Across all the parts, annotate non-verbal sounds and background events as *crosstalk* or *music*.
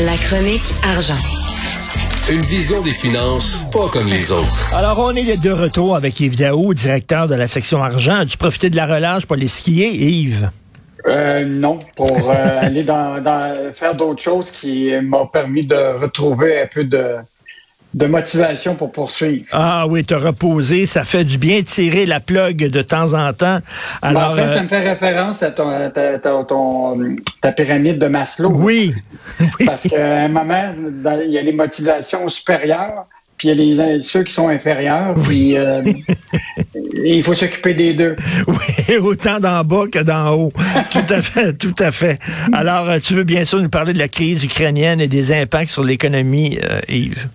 La chronique argent. Une vision des finances pas comme les autres. Alors, on est de retour avec Yves Daou, directeur de la section argent. As-tu profité de la relâche pour aller skier, Yves? Euh, non, pour euh, *laughs* aller dans, dans- faire d'autres choses qui m'ont permis de retrouver un peu de, de motivation pour poursuivre. Ah oui, te reposer, ça fait du bien tirer la plug de temps en temps. Alors, en fait, euh, ça me fait référence à ton, à ta, ta- ton- ta pyramide de Maslow. oui, *laughs* oui. Parce qu'à un moment, il y a les motivations supérieures, puis il y a les, ceux qui sont inférieurs, puis euh, *laughs* il faut s'occuper des deux. Oui, *laughs* autant d'en bas que d'en haut. Tout à fait, tout à fait. Alors, euh, tu veux bien sûr nous parler de la crise ukrainienne et des impacts sur l'économie, euh, Yves?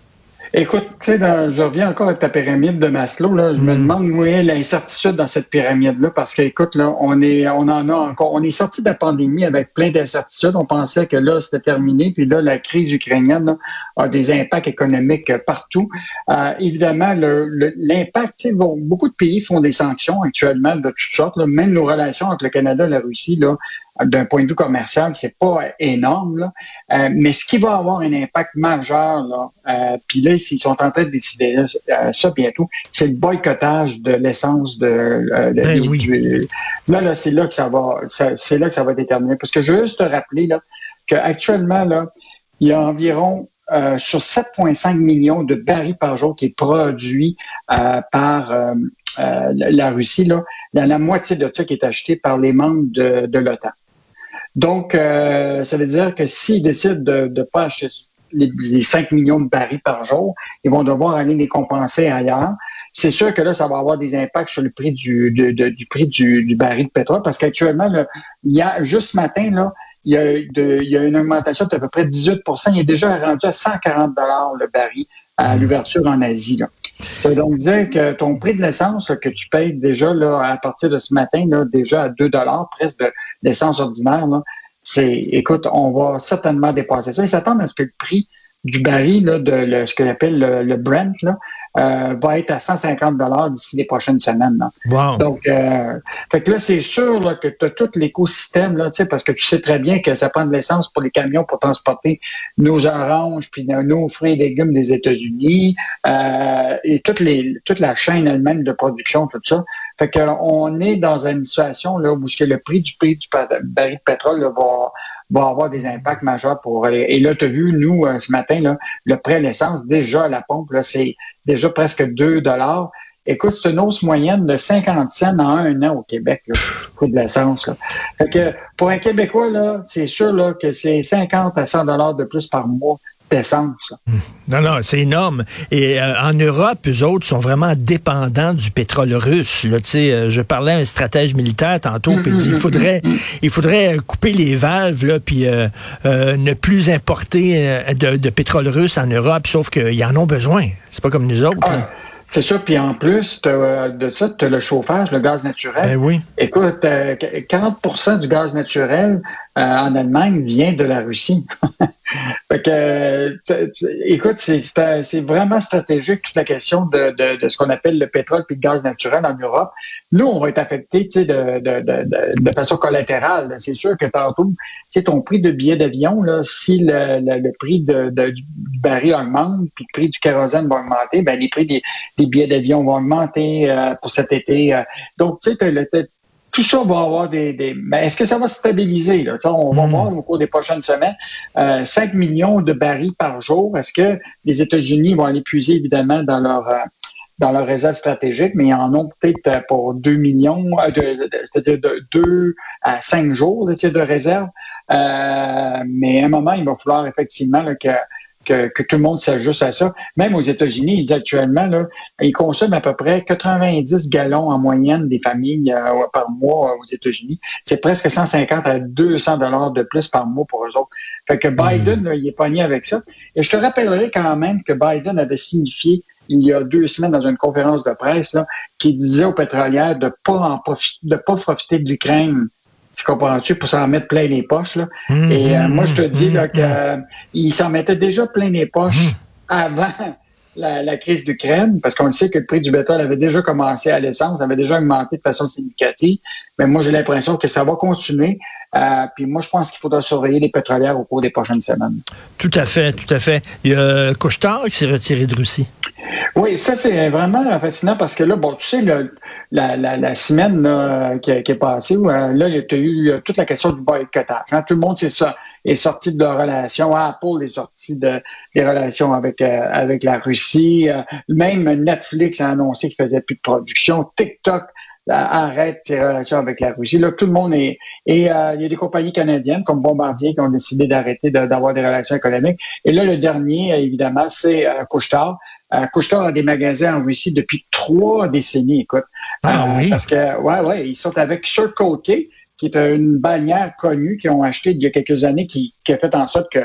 Écoute, tu sais, dans- je reviens encore avec ta pyramide de Maslow. Là, je me demande où est l'incertitude dans cette pyramide-là, parce que, écoute, là, on est, on en a encore, on est sorti de la pandémie avec plein d'incertitudes. On pensait que là, c'était terminé, puis là, la crise ukrainienne là, a des impacts économiques euh, partout. Euh, évidemment, le- le- l'impact, tu sais, bon, beaucoup de pays font des sanctions actuellement de toutes sortes. là. même nos relations entre le Canada et la Russie, là, d'un point de vue commercial, c'est pas énorme. Là. Euh, mais ce qui va avoir un impact majeur, là, euh, puis là, ils sont en train de décider là, euh, ça bientôt, c'est le boycottage de l'essence de, euh, de- Ben oui. du- là, là, c'est là que ça va, c'est là que ça va déterminer. Parce que je veux juste te rappeler là qu'actuellement là, il y a environ euh, sur 7,5 millions de barils par jour qui est produit euh, par euh, la la Russie. Là, il y a la moitié de ça qui est acheté par les membres de, de l'OTAN. Donc, euh, ça veut dire que s'ils décident de ne pas acheter les, les 5 millions de barils par jour, ils vont devoir aller les compenser ailleurs. C'est sûr que là, ça va avoir des impacts sur le prix du, de- de- du prix du, du baril de pétrole parce qu'actuellement, il y a juste ce matin, là, il y, a de- il y a une augmentation d'à peu près 18% Il est déjà rendu à 140 dollars le baril à l'ouverture en Asie. Là. Ça veut donc dire que ton prix de l'essence que tu payes déjà là, à partir de ce matin, là, déjà à 2 dollars presque de l'essence ordinaire, c'est, écoute, on va certainement dépasser ça. Ils s'attendent à ce que le prix du baril, là, de ce qu'on appelle le, le Brent, là, euh, va être à 150 dollars d'ici les prochaines semaines. Là. Wow. Donc, euh, fait que là, c'est sûr là, que tu as tout l'écosystème, là, tu sais, parce que tu sais très bien que ça prend de l'essence pour les camions pour transporter nos oranges, puis nos- fruits et légumes des États-Unis, euh, et toute, les, toute la chaîne elle-même de production, tout ça. Fait que on est dans une situation là, où ce que le prix du prix du baril de pétrole là, va, va avoir des impacts majeurs pour. Et là, tu as vu, nous, euh, ce matin, là, le de l'essence, déjà à la pompe, c'est déjà presque 2 dollars. Écoute, c'est une hausse moyenne de 50 cents en un an au Québec, le coût de l'essence. Fait que pour un Québécois, là, c'est sûr là, que c'est 50 à 100 dollars de plus par mois d'essence. là. Non, non, c'est énorme. Et euh, en Europe, eux autres sont vraiment dépendants du pétrole russe. Là, euh, je parlais à un stratège militaire tantôt, puis il dit il faudrait, il faudrait euh, couper les valves, là, puis euh, ne plus importer de, de pétrole russe en Europe, sauf qu'ils en ont besoin. C'est pas comme nous autres. là. Ah, c'est ça. Puis en plus de ça, tu as le chauffage, le gaz naturel. Ben oui. Écoute, euh, 40% du gaz naturel euh, en Allemagne vient de la Russie. *laughs* fait que, écoute, c'est- vraiment stratégique toute la question de, ce qu'on appelle le pétrole puis le gaz naturel en Europe. Nous, on va être affectés de, de, façon collatérale. C'est sûr que tantôt, ton prix de billet d'avion, si le, prix du baril augmente, puis le prix du kérosène va augmenter, ben les prix des, billets d'avion vont augmenter euh, pour cet été. euh. donc, tu sais, tout ça va avoir des. des mais est-ce que ça va se stabiliser? Là? On va Mm. voir au cours des prochaines semaines. Euh, 5 millions de barils par jour. Est-ce que les États-Unis vont aller puiser évidemment dans leur euh, dans leur réserve stratégique, mais ils en ont peut-être euh, pour 2 millions, euh, de, de- c'est-à-dire de 2 à 5 jours sais, de réserve. Euh, mais à un moment, il va falloir effectivement là, que, que, que tout le monde s'ajuste à ça. Même aux États-Unis, ils disent actuellement, là, ils consomment à peu près 90 gallons en moyenne des familles euh, par mois euh, aux États-Unis. C'est presque 150 à 200 dollars de plus par mois pour eux autres. Fait que Biden, là, il est pogné avec ça. Et je te rappellerai quand même que Biden avait signifié il y a deux semaines dans une conférence de presse là, qui disait aux pétrolières de pas en profiter, de pas profiter de l'Ukraine. Tu comprends-tu? Pour s'en mettre plein les poches. Là. Mmh, Et euh, moi, je te dis là, mmh. que, euh, il s'en mettait déjà plein les poches avant la, la crise d'Ukraine, parce qu'on sait que le prix du bétail avait déjà commencé à l'essence, avait déjà augmenté de façon significative. Mais moi, j'ai l'impression que ça va continuer. Euh, puis moi, je pense qu'il faudra surveiller les pétrolières au cours des prochaines semaines. Tout à fait, tout à fait. Il y a Couchetard qui s'est retiré de Russie. Oui, ça, c'est vraiment fascinant parce que là, bon, tu sais, le, la, la, la, semaine là, qui, qui, est passée, où, euh, là, il y a eu toute la question du boycottage. Hein. Tout le monde, c'est ça, est sorti de leur relation. Apple est sorti de, des relations avec, euh, avec la Russie. Euh, même Netflix a annoncé qu'il faisait plus de production. TikTok arrête ses relations avec la Russie. Là, tout le monde est... Et euh, il y a des compagnies canadiennes comme Bombardier qui ont décidé d'arrêter d'avoir des relations économiques. Et là, le dernier, évidemment, c'est euh, Couchetard. Euh, Couchetard a des magasins en Russie depuis trois décennies, écoute. Ah euh, oui? Parce que, ouais, ouais, ils sont avec Circle K, qui est une bannière connue qu'ils ont acheté il y a quelques années, qui, a fait en sorte que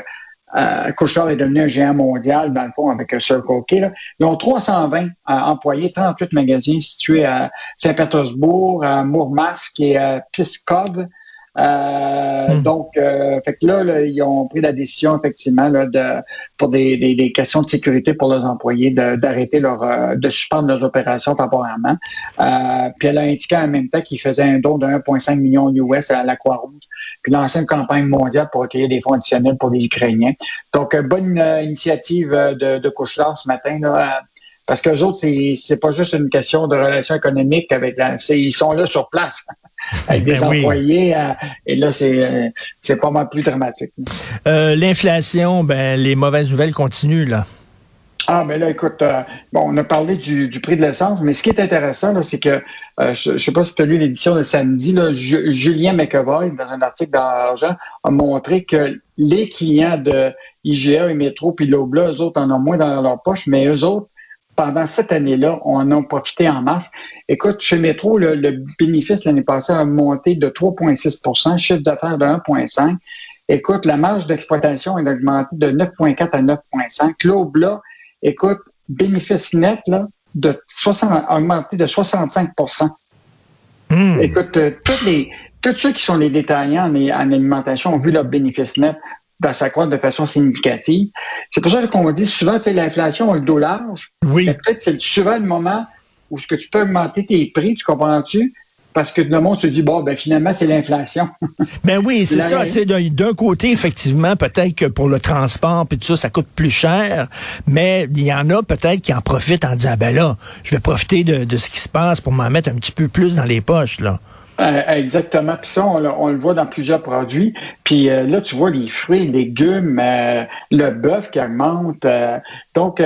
euh, Couchard est devenu un géant mondial, dans le fond, avec un Circle. Là. Ils ont 320 euh, employés, 38 magasins situés à Saint-Pétersbourg, à Mourmasque et à Pskov. Euh, mm. Donc, euh, fait que là, là, ils ont pris la décision effectivement là, de, pour des, des, des, questions de sécurité pour leurs employés d'arrêter leur, euh, de suspendre leurs opérations temporairement. Euh, puis elle a indiqué en même temps qu'ils faisaient un don de 1,5 million US à la Croix-Rouge, puis lancer une campagne mondiale pour accueillir des fonds additionnels pour les Ukrainiens. Donc, bonne initiative de, de Couchelard ce matin. Là, parce que autres, c'est, c'est pas juste une question de relations économiques avec la, ils sont là sur place *laughs* *laughs* avec des ben employés. Euh, et là, c'est, euh, c'est pas mal plus dramatique. Euh, l'inflation, ben, les mauvaises nouvelles continuent, là. Ah, ben là, écoute, euh, bon, on a parlé du, du prix de l'essence, mais ce qui est intéressant, là, c'est que, euh, je ne sais pas si tu as lu l'édition de samedi, là, Julien McEvoy, dans un article dans Argent, a montré que les clients de IGA et Métro puis l'Obla, eux autres en ont moins dans leur poche, mais eux autres, pendant cette année-là, on en a profité en masse. Écoute, chez Métro, le, le bénéfice l'année passée a monté de 3,6% chiffre d'affaires de 1,5 Écoute, la marge d'exploitation a augmenté de 9,4 à 9,5 L'aube là, écoute, bénéfice net là, de 60, a augmenté de 65% mmh. Écoute, euh, tous, les, tous ceux qui sont les détaillants en, en alimentation ont vu leur bénéfice net dans sa croître de façon significative. C'est pour ça qu'on dit souvent, tu sais, l'inflation a le dos large. Oui. Peut-être c'est souvent le moment où ce que tu peux augmenter tes prix, tu comprends-tu? Parce que le monde se dit, bon, ben finalement, c'est l'inflation. *laughs* ben oui, c'est ça. D'un côté, effectivement, peut-être que pour le transport puis tout ça, ça coûte plus cher, mais il y en a peut-être qui en profitent en disant, ben là, je vais profiter de, de ce qui se passe pour m'en mettre un petit peu plus dans les poches, là. Euh, exactement. Puis ça, on, le voit dans plusieurs produits. Puis euh, là, tu vois les fruits, les légumes, euh, le bœuf qui augmente. donc,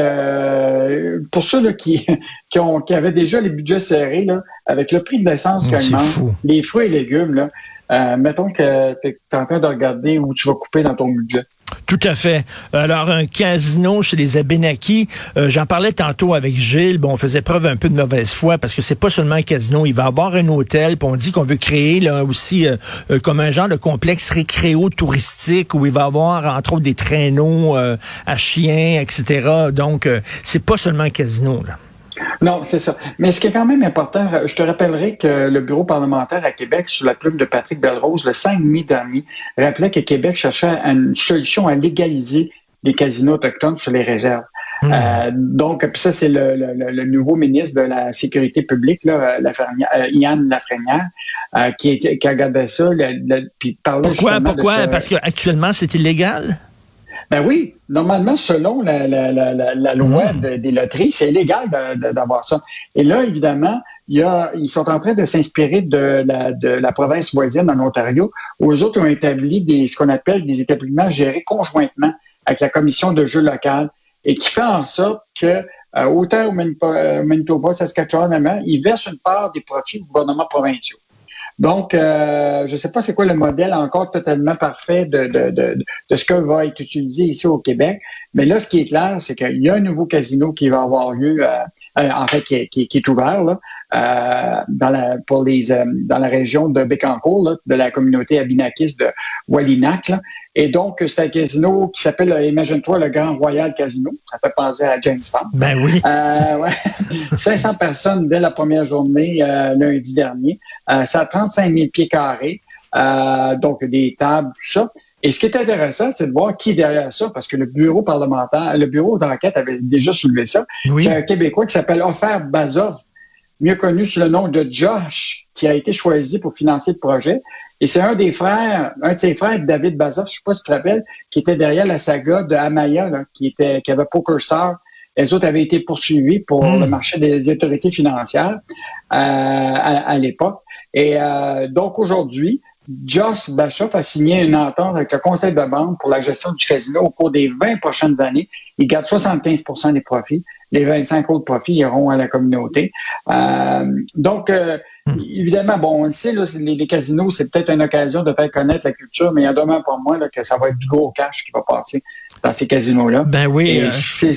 pour ceux là, qui, *laughs* qui, ont, qui avaient déjà les budgets serrés, là, avec le prix de l'essence qui augmente, les fruits et légumes, là, mettons que tu es en train de regarder où tu vas couper dans ton budget. Tout à fait. Alors, un casino chez les Abenaki, euh, j'en parlais tantôt avec Gilles, bon, on faisait preuve un peu de mauvaise foi parce que c'est pas seulement un casino, il va avoir un hôtel, puis on dit qu'on veut créer là aussi euh, euh, comme un genre de complexe récréo-touristique où il va avoir entre autres des traîneaux à chiens, etc. Donc, c'est pas seulement un casino, là. Non, c'est ça. Mais ce qui est quand même important, je te rappellerai que le bureau parlementaire à Québec, sous la plume de Patrick Belrose, le 5 mai dernier, rappelait que Québec cherchait une solution à légaliser les casinos autochtones sur les réserves. Hmm. Euh, donc, puis ça, c'est le, le, le, nouveau ministre de la Sécurité publique, là, euh, Yann Lafrenière, euh, qui, qui a regardé ça. puis pourquoi? Pourquoi? Parce qu'actuellement, c'est illégal? Ben oui, normalement, selon la, la, la, la loi hmm. des loteries, c'est illégal d'avoir ça. Et là, évidemment, il y a, ils sont en train de s'inspirer de la, de la province voisine en Ontario, où eux autres ont établi des, ce qu'on appelle des établissements gérés conjointement avec la commission de jeux local et qui fait en sorte que euh, autant au Manitoba, Manitoba Saskatchewan, ils versent une part des profits aux gouvernements provinciaux. Donc, euh, je ne sais pas c'est quoi le modèle encore totalement parfait de, de, de, de, ce que va être utilisé ici au Québec. Mais là, ce qui est clair, c'est qu'il y a un nouveau casino qui va avoir lieu, euh, euh en fait, qui, qui, qui est ouvert là, dans la, pour les, euh, dans la région de Bécancourt, là, de la communauté abinakis de Wallinac. Là. Et donc, c'est un casino qui s'appelle, euh, imagine-toi, le Grand Royal Casino. Ça fait penser à Jamestown. Ben oui. Euh, ouais. *laughs* 500 personnes dès la première journée, euh, lundi dernier. Euh, ça a 35 000 pieds carrés. Euh, donc, des tables, tout ça. Et ce qui est intéressant, c'est de voir qui est derrière ça, parce que le bureau parlementaire, le bureau d'enquête avait déjà soulevé ça. C'est un Québécois qui s'appelle Offert Bazov, mieux connu sous le nom de Josh qui a été choisi pour financer le projet. Et c'est un des frères, un de ses frères, David Bazoff, je sais pas si tu te rappelles, qui était derrière la saga de Amaya, qui était, qui avait Poker Star. Les autres avaient été poursuivis pour hmm. le marché des autorités financières euh, à, l'époque. Et euh, donc aujourd'hui, Joss Bachoff a signé une entente avec le conseil de vente pour la gestion du casino au cours des 20 prochaines années. Il garde 75% des profits. Les 25 autres profits iront à la communauté. Euh, donc, euh, hmm. évidemment, bon, on le sait, les, casinos, c'est peut-être une occasion de faire connaître la culture, mais il y a demain pour moi que ça va être du gros cash qui va passer dans ces casinos-là. Ben oui. Euh,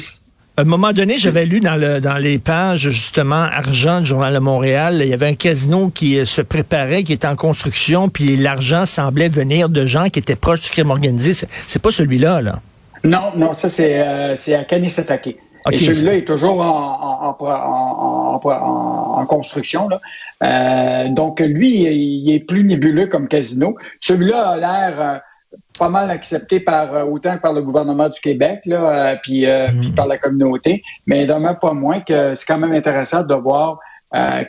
à un moment donné, j'avais lu dans, le, dans les pages, justement, Argent du Journal de Montréal, il y avait un casino qui euh, se préparait, qui était en construction, puis l'argent semblait venir de gens qui étaient proches du crime organisé. C'est pas celui-là, là. Non, non, ça, c'est euh, à Kanisatake. Et celui-là est toujours en, en, en, en construction. Là. Euh, donc, lui, il est plus nébuleux comme casino. Celui-là a l'air euh, pas mal accepté par euh, autant que par le gouvernement du Québec, là, euh, puis, euh, puis, mm. par la communauté, mais demeure pas moins que c'est quand même intéressant de voir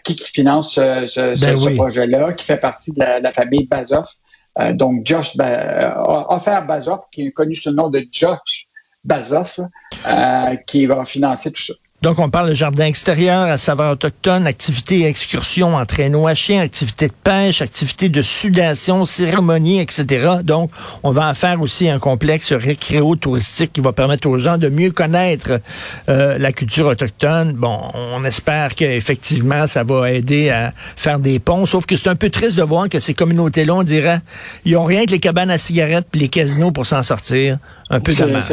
qui, qui finance ce, ce, ben projet-là, qui fait partie de la, famille Bazoff. donc Josh offert Bazoff, qui est connu sous le nom de Josh Bazoff, qui va financer tout ça. Donc, on parle de jardin extérieur à saveur autochtone, activités excursions en traîneau à chien, activités de pêche, activités de sudation, cérémonie, etc. Donc, on va en faire aussi un complexe récréo-touristique qui va permettre aux gens de mieux connaître euh, la culture autochtone. Bon, on espère qu'effectivement, ça va aider à faire des ponts, sauf que c'est un peu triste de voir que ces communautés-là, on dirait, ils ont rien que les cabanes à cigarettes puis les casinos pour s'en sortir. Un peu dommage.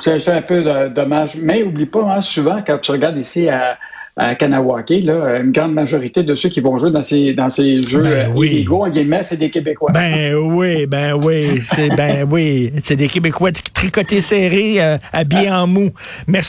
C'est un peu dommage. Mais oublie pas, hein, souvent, quand tu regardes ici à, à Kanawake, là, une grande majorité de ceux qui vont jouer dans ces, dans ces jeux ben euh, oui. c'est des Québécois. Ben oui, ben oui, c'est ben oui, c'est des Québécois tricotés serrés, euh, habillés en mou. Merci.